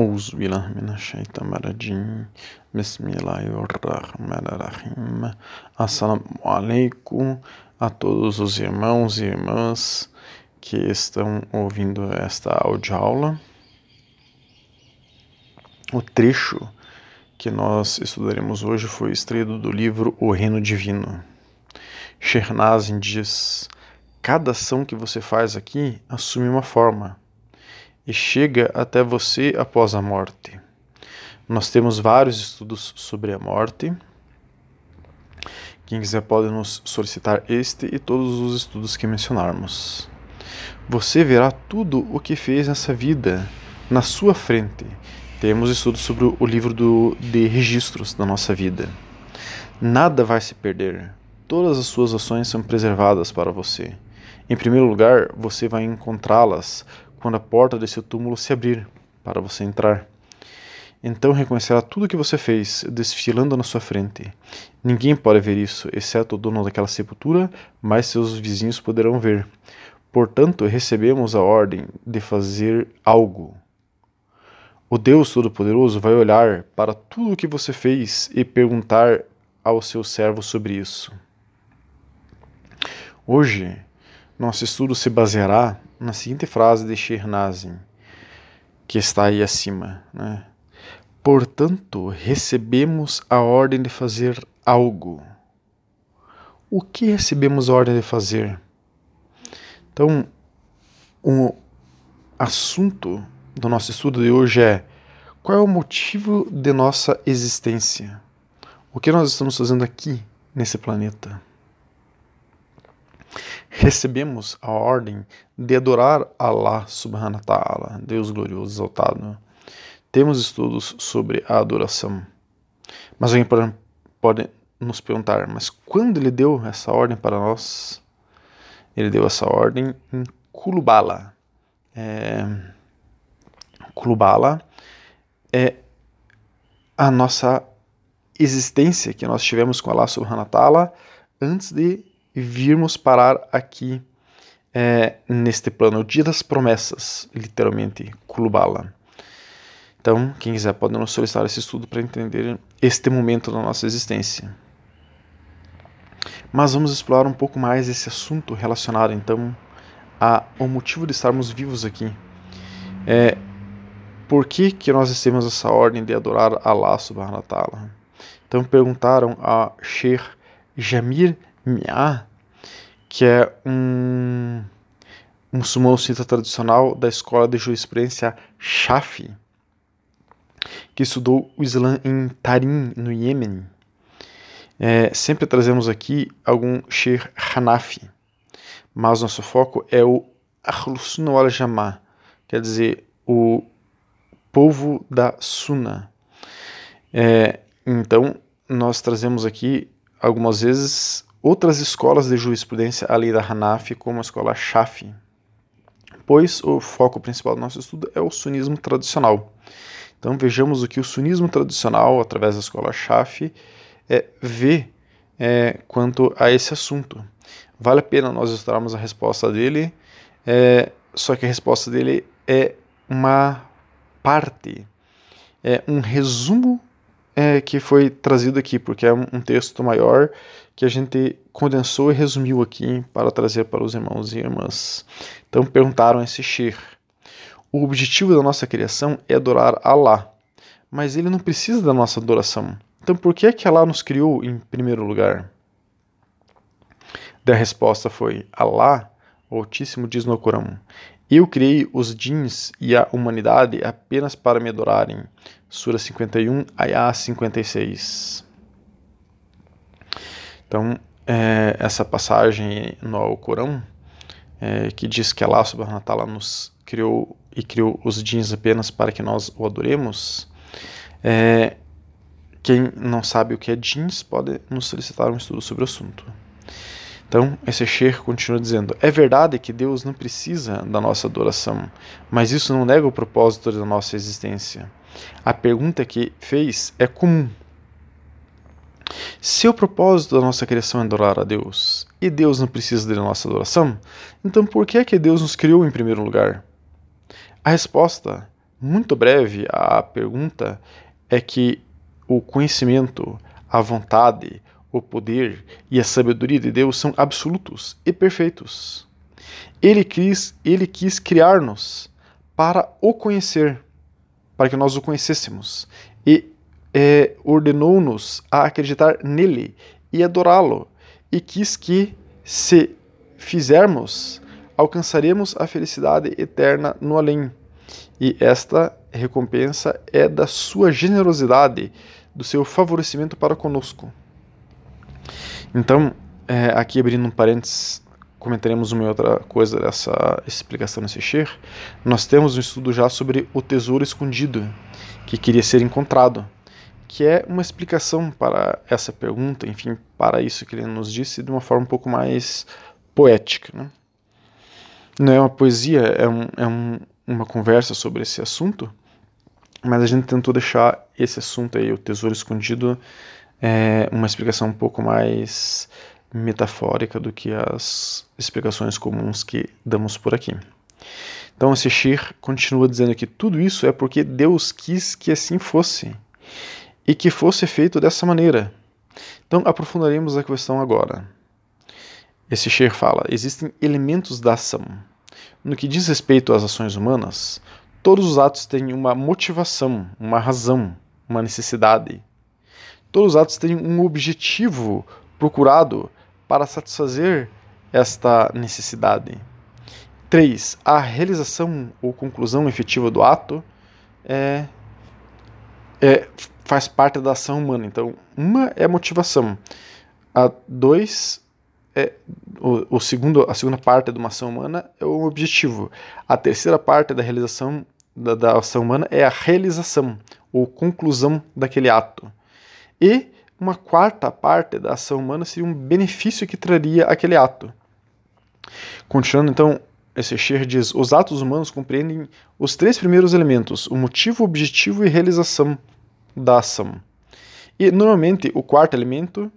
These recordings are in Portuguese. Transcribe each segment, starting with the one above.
أعوذ بالله من الشيطان الرجيم بسم الله الرحمن الرحيم Assalamu alaikum a todos os irmãos e irmãs que estão ouvindo esta audioaula. O trecho que nós estudaremos hoje foi extraído do livro O Reino Divino. Shernazin diz: Cada ação que você faz aqui assume uma forma e chega até você após a morte. Nós temos vários estudos sobre a morte. Quem quiser pode nos solicitar este e todos os estudos que mencionarmos. Você verá tudo o que fez nessa vida na sua frente. Temos estudos sobre o livro do, de registros da nossa vida. Nada vai se perder. Todas as suas ações são preservadas para você. Em primeiro lugar, você vai encontrá-las quando a porta desse túmulo se abrir para você entrar. Então reconhecerá tudo o que você fez desfilando na sua frente. Ninguém pode ver isso, exceto o dono daquela sepultura, mas seus vizinhos poderão ver. Portanto, recebemos a ordem de fazer algo. O Deus Todo-Poderoso vai olhar para tudo o que você fez e perguntar ao seu servo sobre isso. Hoje, nosso estudo se baseará na seguinte frase de Shernazin, que está aí acima. Né? Portanto, recebemos a ordem de fazer algo. O que recebemos a ordem de fazer? Então, o assunto do nosso estudo de hoje é qual é o motivo de nossa existência? O que nós estamos fazendo aqui nesse planeta? Recebemos a ordem de adorar Allah subhanahu wa ta'ala, Deus glorioso, exaltado. Temos estudos sobre a adoração. Mas alguém pode, pode nos perguntar, mas quando ele deu essa ordem para nós? Ele deu essa ordem em Kulubala. É, Kulubala é a nossa existência que nós tivemos com Allah subhanahu wa ta'ala antes de virmos parar aqui é, neste plano, o dia das promessas, literalmente, Kulubala. Então, quem quiser pode nos solicitar esse estudo para entender este momento da nossa existência. Mas vamos explorar um pouco mais esse assunto relacionado, então, ao motivo de estarmos vivos aqui. É, por que, que nós recebemos essa ordem de adorar Allah subhanahu wa ta'ala? Então perguntaram a Sheikh Jamir Mia, que é um muçulmano sunita tradicional da escola de jurisprudência Shafi, que estudou o Islã em Tarim, no Iêmen. É, sempre trazemos aqui algum Sheikh Hanafi, mas nosso foco é o Ahlus wal Jama'ah, quer dizer, o povo da Sunna. É, então, nós trazemos aqui algumas vezes outras escolas de jurisprudência além da Hanafi, como a escola Shafi, pois o foco principal do nosso estudo é o sunismo tradicional. Então vejamos o que o sunismo tradicional, através da escola Shafi, é, vê é, quanto a esse assunto. Vale a pena nós estudarmos a resposta dele, é, só que a resposta dele é uma parte, é um resumo é, que foi trazido aqui, porque é um, texto maior que a gente condensou e resumiu aqui para trazer para os irmãos e irmãs. Então perguntaram a esse Shir: o objetivo da nossa criação é adorar Allah, mas ele não precisa da nossa adoração. Então por que é que Allah nos criou em primeiro lugar? Da resposta foi: Allah, o Altíssimo diz no Corão: Eu criei os jeans e a humanidade apenas para me adorarem. Sura 51, Ayah 56. Então, é, essa passagem no Alcorão, é, que diz que Allah subhanahu wa ta'ala nos criou e criou os jeans apenas para que nós o adoremos, é, quem não sabe o que é jeans pode nos solicitar um estudo sobre o assunto. Então, esse Sheikh continua dizendo: É verdade que Deus não precisa da nossa adoração, mas isso não nega o propósito da nossa existência. A pergunta que fez é comum. Se o propósito da nossa criação é adorar a Deus, e Deus não precisa da nossa adoração, então por que é que Deus nos criou em primeiro lugar? A resposta muito breve, a pergunta é que o conhecimento, a vontade, o poder e a sabedoria de Deus são absolutos e perfeitos. Ele quis, ele quis criar-nos para o conhecer, para que nós o conhecêssemos, e é, ordenou-nos a acreditar nele e adorá-lo, e quis que, se fizermos, alcançaremos a felicidade eterna no além. E esta recompensa é da sua generosidade, do seu favorecimento para conosco. Então, é, aqui abrindo um parênteses, comentaremos uma outra coisa dessa explicação nesse Shir. Nós temos um estudo já sobre o tesouro escondido, que queria ser encontrado, que é uma explicação para essa pergunta, enfim, para isso que ele nos disse, de uma forma um pouco mais poética. Né? Não é uma poesia, é, um, é um, uma conversa sobre esse assunto, mas a gente tentou deixar esse assunto aí, o tesouro escondido, é uma explicação um pouco mais metafórica do que as explicações comuns que damos por aqui. Então, esse Shir continua dizendo que tudo isso é porque Deus quis que assim fosse e que fosse feito dessa maneira. Então, aprofundaremos a questão agora. Esse Shir fala: existem elementos da ação. No que diz respeito às ações humanas, todos os atos têm uma motivação, uma razão, uma necessidade. Todos os atos têm um objetivo procurado para satisfazer esta necessidade. 3. A realização ou conclusão efetiva do ato é, é, faz parte da ação humana. Então, uma é a motivação. A dois é o, o, segundo, a segunda parte de uma ação humana é o objetivo. A terceira parte da realização da, da ação humana é a realização ou conclusão daquele ato. E uma quarta parte da ação humana seria um benefício que traria aquele ato. Continuando, então, esse Scher diz: os atos humanos compreendem os três primeiros elementos, o motivo, objetivo e realização da ação. E, normalmente, o quarto elemento,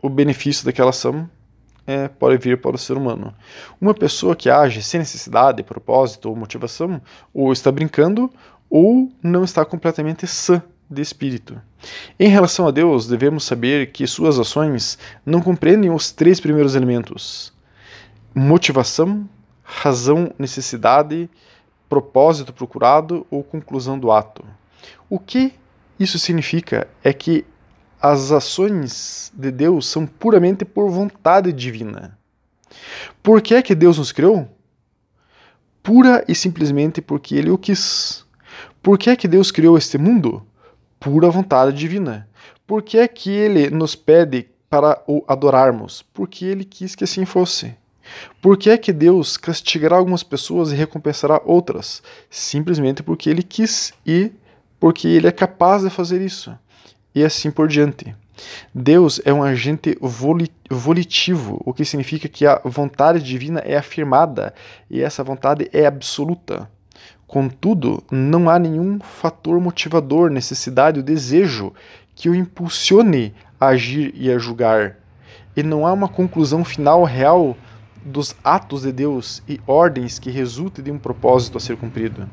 o benefício daquela ação, é, pode vir para o ser humano. Uma pessoa que age sem necessidade, propósito ou motivação, ou está brincando, ou não está completamente sã de espírito. Em relação a Deus, devemos saber que suas ações não compreendem os três primeiros elementos: motivação, razão, necessidade, propósito procurado ou conclusão do ato. O que isso significa é que as ações de Deus são puramente por vontade divina. Por que é que Deus nos criou? Pura e simplesmente porque Ele o quis. Por que é que Deus criou este mundo? Pura vontade divina. Por que é que ele nos pede para o adorarmos? Porque ele quis que assim fosse. Por que é que Deus castigará algumas pessoas e recompensará outras? Simplesmente porque ele quis e porque ele é capaz de fazer isso. E assim por diante. Deus é um agente volitivo, o que significa que a vontade divina é afirmada e essa vontade é absoluta. Contudo, não há nenhum fator motivador, necessidade ou desejo que o impulsione a agir e a julgar. E não há uma conclusão final real dos atos de Deus e ordens que resulte de um propósito a ser cumprido.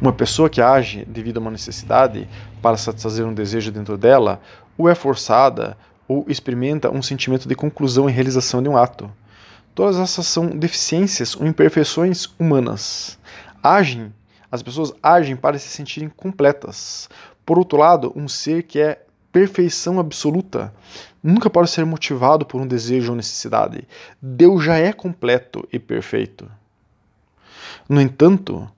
Uma pessoa que age devido a uma necessidade para satisfazer um desejo dentro dela, ou é forçada, ou experimenta um sentimento de conclusão e realização de um ato. Todas essas são deficiências ou imperfeições humanas agem, as pessoas agem para se sentirem completas. Por outro lado, um ser que é perfeição absoluta nunca pode ser motivado por um desejo ou necessidade. Deus já é completo e perfeito. No entanto,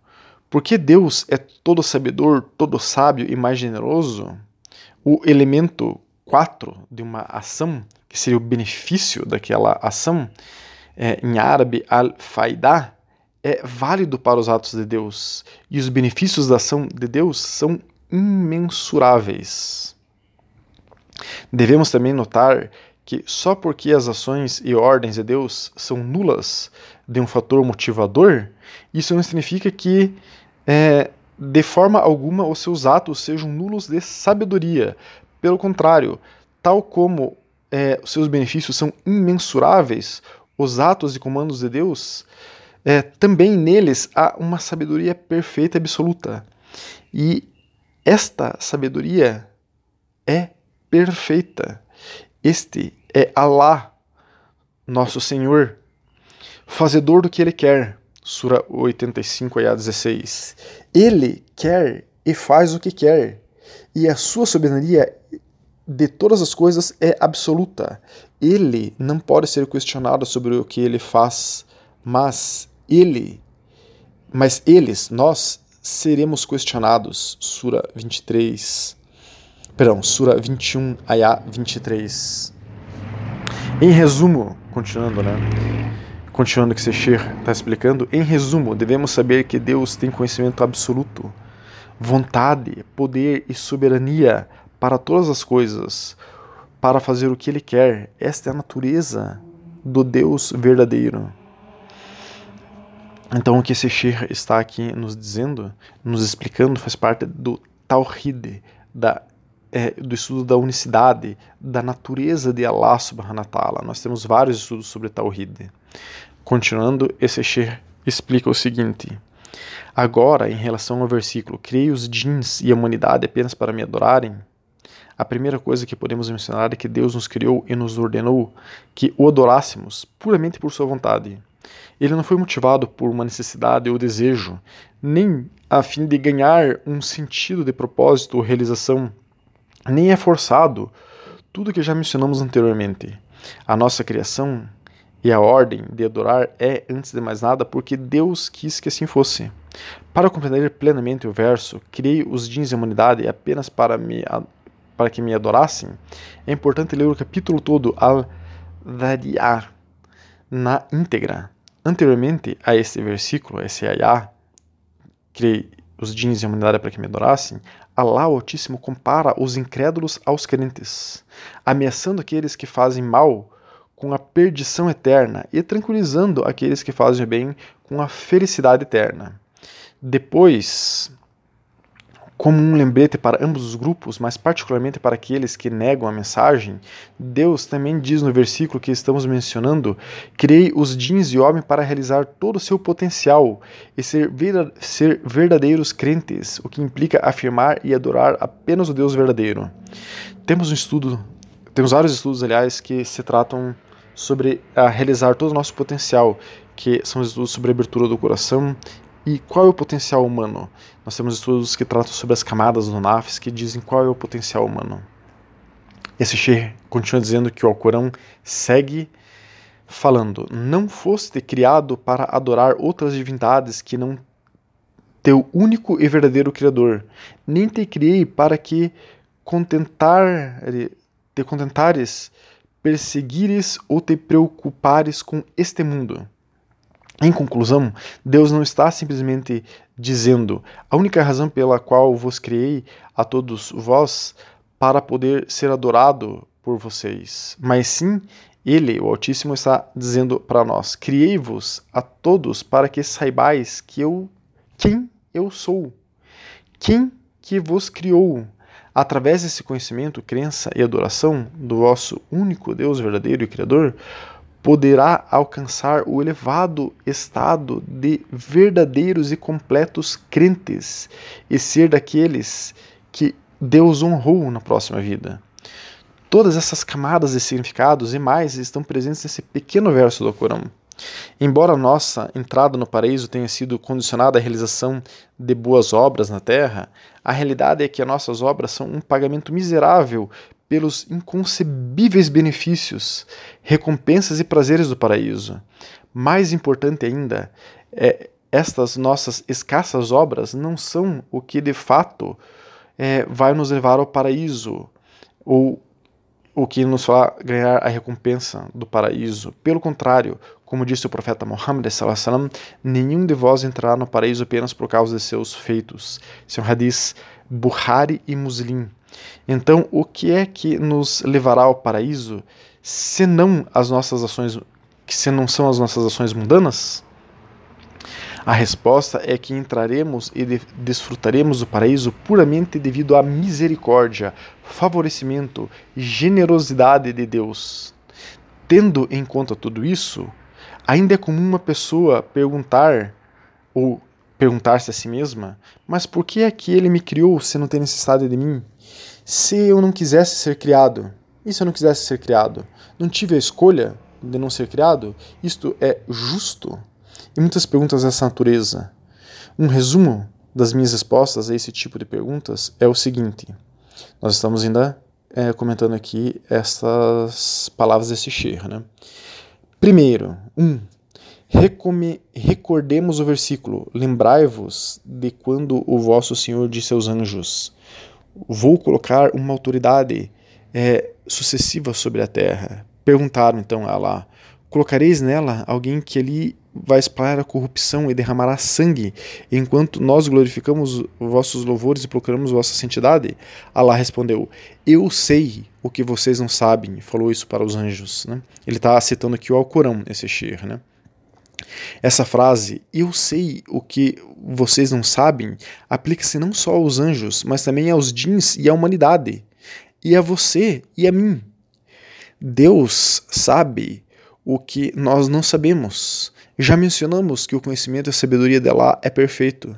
porque Deus é todo sabedor, todo sábio e mais generoso, o elemento 4 de uma ação, que seria o benefício daquela ação, é, em árabe al-faidah, é válido para os atos de Deus e os benefícios da ação de Deus são imensuráveis. Devemos também notar que só porque as ações e ordens de Deus são nulas de um fator motivador, isso não significa que é, de forma alguma os seus atos sejam nulos de sabedoria. Pelo contrário, tal como é, os seus benefícios são imensuráveis, os atos e comandos de Deus é, também neles há uma sabedoria perfeita e absoluta. E esta sabedoria é perfeita. Este é Alá, nosso Senhor, fazedor do que Ele quer. Sura 85, ayah 16. Ele quer e faz o que quer, e a sua soberania de todas as coisas é absoluta. Ele não pode ser questionado sobre o que ele faz, mas ele, mas eles, nós seremos questionados. Sura 23. Perdão, Sura 21, Ayah 23. Em resumo, continuando, né? Continuando o que Sechir está explicando, em resumo, devemos saber que Deus tem conhecimento absoluto, vontade, poder e soberania para todas as coisas, para fazer o que Ele quer. Esta é a natureza do Deus verdadeiro. Então, o que esse Sheikh está aqui nos dizendo, nos explicando, faz parte do Tawhid, da, é, do estudo da unicidade, da natureza de Allah subhanahu wa ta'ala. Nós temos vários estudos sobre Tawhid. Continuando, esse Sheikh explica o seguinte. Agora, em relação ao versículo, criei os jins e a humanidade apenas para me adorarem, a primeira coisa que podemos mencionar é que Deus nos criou e nos ordenou que o adorássemos puramente por sua vontade. Ele não foi motivado por uma necessidade ou desejo, nem a fim de ganhar um sentido de propósito ou realização, nem é forçado. Tudo que já mencionamos anteriormente. A nossa criação e a ordem de adorar é, antes de mais nada, porque Deus quis que assim fosse. Para compreender plenamente o verso, criei os jeans e a humanidade apenas para, me, para que me adorassem, é importante ler o capítulo todo, Al-Dhariyah, na íntegra. Anteriormente a este versículo, esse ayah, criei os jeans e a humanidade para que me adorassem, o Altíssimo compara os incrédulos aos crentes, ameaçando aqueles que fazem mal com a perdição eterna e tranquilizando aqueles que fazem bem com a felicidade eterna. Depois, como um lembrete para ambos os grupos, mas particularmente para aqueles que negam a mensagem, Deus também diz no versículo que estamos mencionando: Criei os jeans e homem para realizar todo o seu potencial e ser, ser verdadeiros crentes, o que implica afirmar e adorar apenas o Deus verdadeiro. Temos um estudo, temos vários estudos, aliás, que se tratam sobre a realizar todo o nosso potencial, que são estudos sobre abertura do coração e qual é o potencial humano? Nós temos estudos que tratam sobre as camadas do Nafs que dizem qual é o potencial humano. Esse Sheikh continua dizendo que o Alcorão segue falando: Não foste criado para adorar outras divindades que não teu único e verdadeiro Criador, nem te criei para que contentar, te contentares, perseguires ou te preocupares com este mundo. Em conclusão, Deus não está simplesmente dizendo: a única razão pela qual vos criei a todos vós para poder ser adorado por vocês, mas sim ele, o Altíssimo, está dizendo para nós: criei-vos a todos para que saibais que eu quem eu sou, quem que vos criou. Através desse conhecimento, crença e adoração do vosso único Deus verdadeiro e Criador, poderá alcançar o elevado estado de verdadeiros e completos crentes e ser daqueles que Deus honrou na próxima vida. Todas essas camadas de significados e mais estão presentes nesse pequeno verso do Corão. Embora nossa entrada no paraíso tenha sido condicionada à realização de boas obras na terra, a realidade é que as nossas obras são um pagamento miserável pelos inconcebíveis benefícios, recompensas e prazeres do paraíso. Mais importante ainda, é, estas nossas escassas obras não são o que de fato é, vai nos levar ao paraíso, ou o que nos fará ganhar a recompensa do paraíso. Pelo contrário, como disse o profeta Muhammad, nenhum de vós entrará no paraíso apenas por causa de seus feitos. Esse é hadith Bukhari e Muslim. Então, o que é que nos levará ao paraíso, se não as nossas ações, se não são as nossas ações mundanas? A resposta é que entraremos e desfrutaremos do paraíso puramente devido à misericórdia, favorecimento e generosidade de Deus. Tendo em conta tudo isso, Ainda é comum uma pessoa perguntar ou perguntar-se a si mesma: mas por que é que ele me criou se não tem necessidade de mim? Se eu não quisesse ser criado, e se eu não quisesse ser criado? Não tive a escolha de não ser criado? Isto é justo? E muitas perguntas dessa natureza. Um resumo das minhas respostas a esse tipo de perguntas é o seguinte: nós estamos ainda é, comentando aqui estas palavras desse Sheikh, né? Primeiro, um, recome, recordemos o versículo: Lembrai-vos de quando o vosso Senhor disse aos anjos: Vou colocar uma autoridade é, sucessiva sobre a terra. Perguntaram então a Allah: Colocareis nela alguém que ali vai espalhar a corrupção e derramará sangue, enquanto nós glorificamos vossos louvores e procuramos vossa santidade? Allah respondeu: Eu sei o que vocês não sabem. Falou isso para os anjos. Né? Ele está citando aqui o Alcorão, esse Shir. Né? Essa frase, eu sei o que vocês não sabem, aplica-se não só aos anjos, mas também aos jeans e à humanidade, e a você e a mim. Deus sabe o que nós não sabemos. Já mencionamos que o conhecimento e a sabedoria dela é perfeito.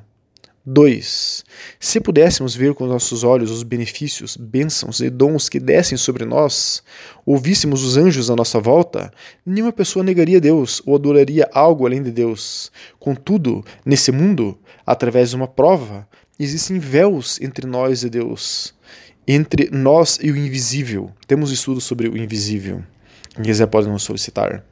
2. Se pudéssemos ver com nossos olhos os benefícios, bênçãos e dons que descem sobre nós, ouvíssemos os anjos à nossa volta, nenhuma pessoa negaria Deus ou adoraria algo além de Deus. Contudo, nesse mundo, através de uma prova, existem véus entre nós e Deus, entre nós e o invisível. Temos estudos sobre o invisível. Quem quiser pode nos solicitar.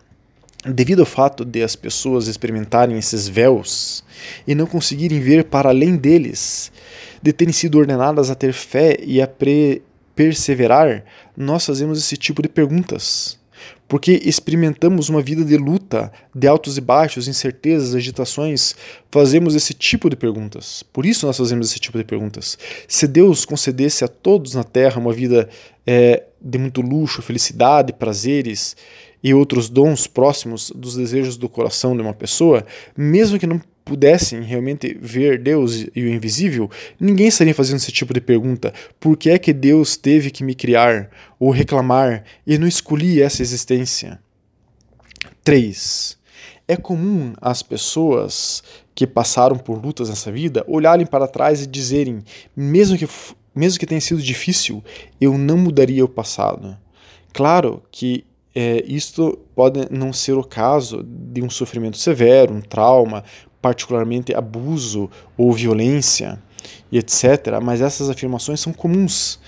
Devido ao fato de as pessoas experimentarem esses véus e não conseguirem ver para além deles, de terem sido ordenadas a ter fé e a perseverar, nós fazemos esse tipo de perguntas. Porque experimentamos uma vida de luta, de altos e baixos, incertezas, agitações, fazemos esse tipo de perguntas. Por isso nós fazemos esse tipo de perguntas. Se Deus concedesse a todos na Terra uma vida é, de muito luxo, felicidade, prazeres e outros dons próximos dos desejos do coração de uma pessoa, mesmo que não pudessem realmente ver Deus e o invisível, ninguém estaria fazendo esse tipo de pergunta: por que é que Deus teve que me criar ou reclamar e não escolhi essa existência? 3. É comum as pessoas que passaram por lutas nessa vida olharem para trás e dizerem, mesmo que, mesmo que tenha sido difícil, eu não mudaria o passado. Claro que é, isto pode não ser o caso de um sofrimento severo, um trauma, particularmente abuso ou violência e etc. Mas essas afirmações são comuns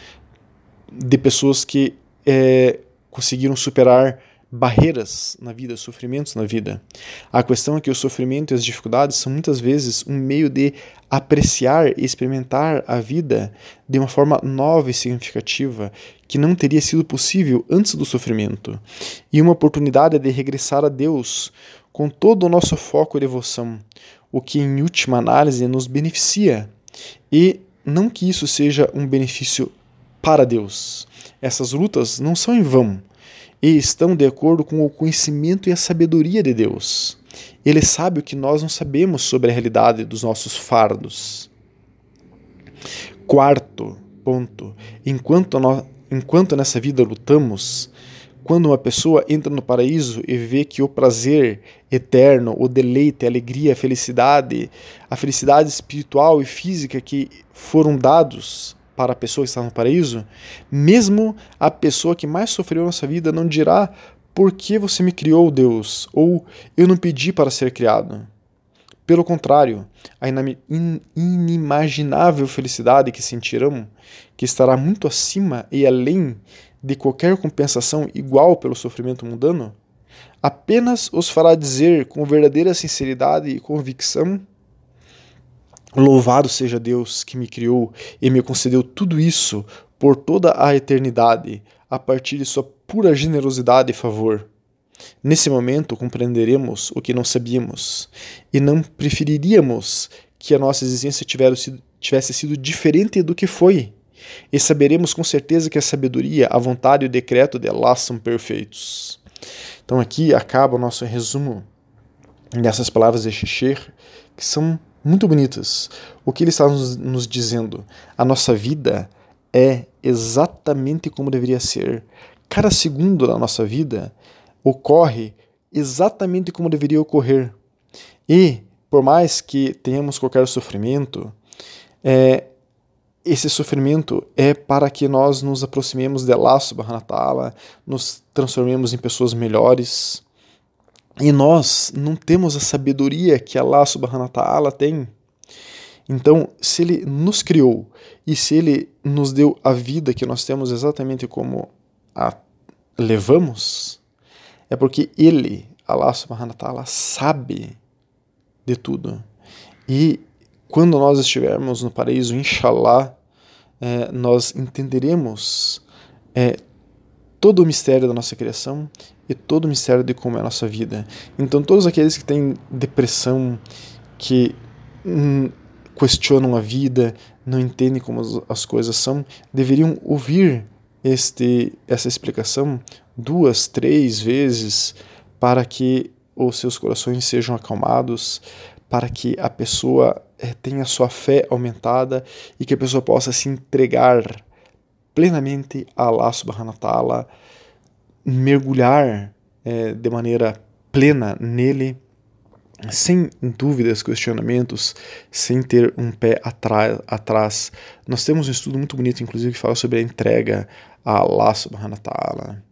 de pessoas que é, conseguiram superar barreiras na vida, sofrimentos na vida. A questão é que o sofrimento e as dificuldades são muitas vezes um meio de apreciar e experimentar a vida de uma forma nova e significativa que não teria sido possível antes do sofrimento, e uma oportunidade de regressar a Deus com todo o nosso foco e devoção, o que em última análise nos beneficia, e não que isso seja um benefício para Deus. Essas lutas não são em vão e estão de acordo com o conhecimento e a sabedoria de Deus. Ele sabe o que nós não sabemos sobre a realidade dos nossos fardos. Quarto ponto: enquanto, nós, enquanto nessa vida lutamos, quando uma pessoa entra no paraíso e vê que o prazer eterno, o deleite, a alegria, a felicidade, a felicidade espiritual e física que foram dados para a pessoa que está no paraíso, mesmo a pessoa que mais sofreu nessa vida não dirá por que você me criou, Deus, ou eu não pedi para ser criado. Pelo contrário, a inimaginável felicidade que sentirão, que estará muito acima e além de qualquer compensação igual pelo sofrimento mundano, apenas os fará dizer com verdadeira sinceridade e convicção Louvado seja Deus que me criou e me concedeu tudo isso por toda a eternidade, a partir de sua pura generosidade e favor. Nesse momento compreenderemos o que não sabíamos e não preferiríamos que a nossa existência tivesse sido diferente do que foi. E saberemos com certeza que a sabedoria, a vontade e o decreto de Allah são perfeitos. Então aqui acaba o nosso resumo dessas palavras de Shishir, que são muito bonitas. O que ele está nos, nos dizendo? A nossa vida é exatamente como deveria ser. Cada segundo da nossa vida ocorre exatamente como deveria ocorrer. E, por mais que tenhamos qualquer sofrimento, é, esse sofrimento é para que nós nos aproximemos de Allah subhanahu wa ta'ala, nos transformemos em pessoas melhores. E nós não temos a sabedoria que Allah subhanahu wa ta'ala tem. Então, se ele nos criou e se ele nos deu a vida que nós temos exatamente como a levamos, é porque ele, Allah subhanahu wa ta'ala, sabe de tudo. E quando nós estivermos no paraíso, inshallah, é, nós entenderemos é, todo o mistério da nossa criação e todo o mistério de como é a nossa vida. Então, todos aqueles que têm depressão, que hum, questionam a vida, não entendem como as coisas são, deveriam ouvir este, essa explicação duas, três vezes para que os seus corações sejam acalmados, para que a pessoa eh, tenha sua fé aumentada e que a pessoa possa se entregar plenamente a Allah subhanahu wa ta'ala, mergulhar é, de maneira plena nele sem dúvidas, questionamentos, sem ter um pé atrás. Nós temos um estudo muito bonito, inclusive, que fala sobre a entrega a Allah subhanahu wa ta'ala.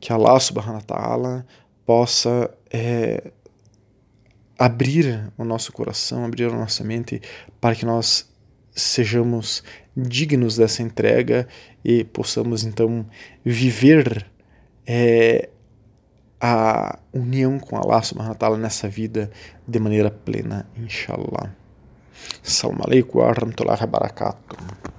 Que Allah subhanahu wa ta'ala possa é, abrir o nosso coração, abrir a nossa mente para que nós sejamos dignos dessa entrega e possamos então viver é, a união com Allah subhanahu wa ta'ala nessa vida de maneira plena, inshallah. Assalamu alaikum wa rahmatullahi wa barakatuh.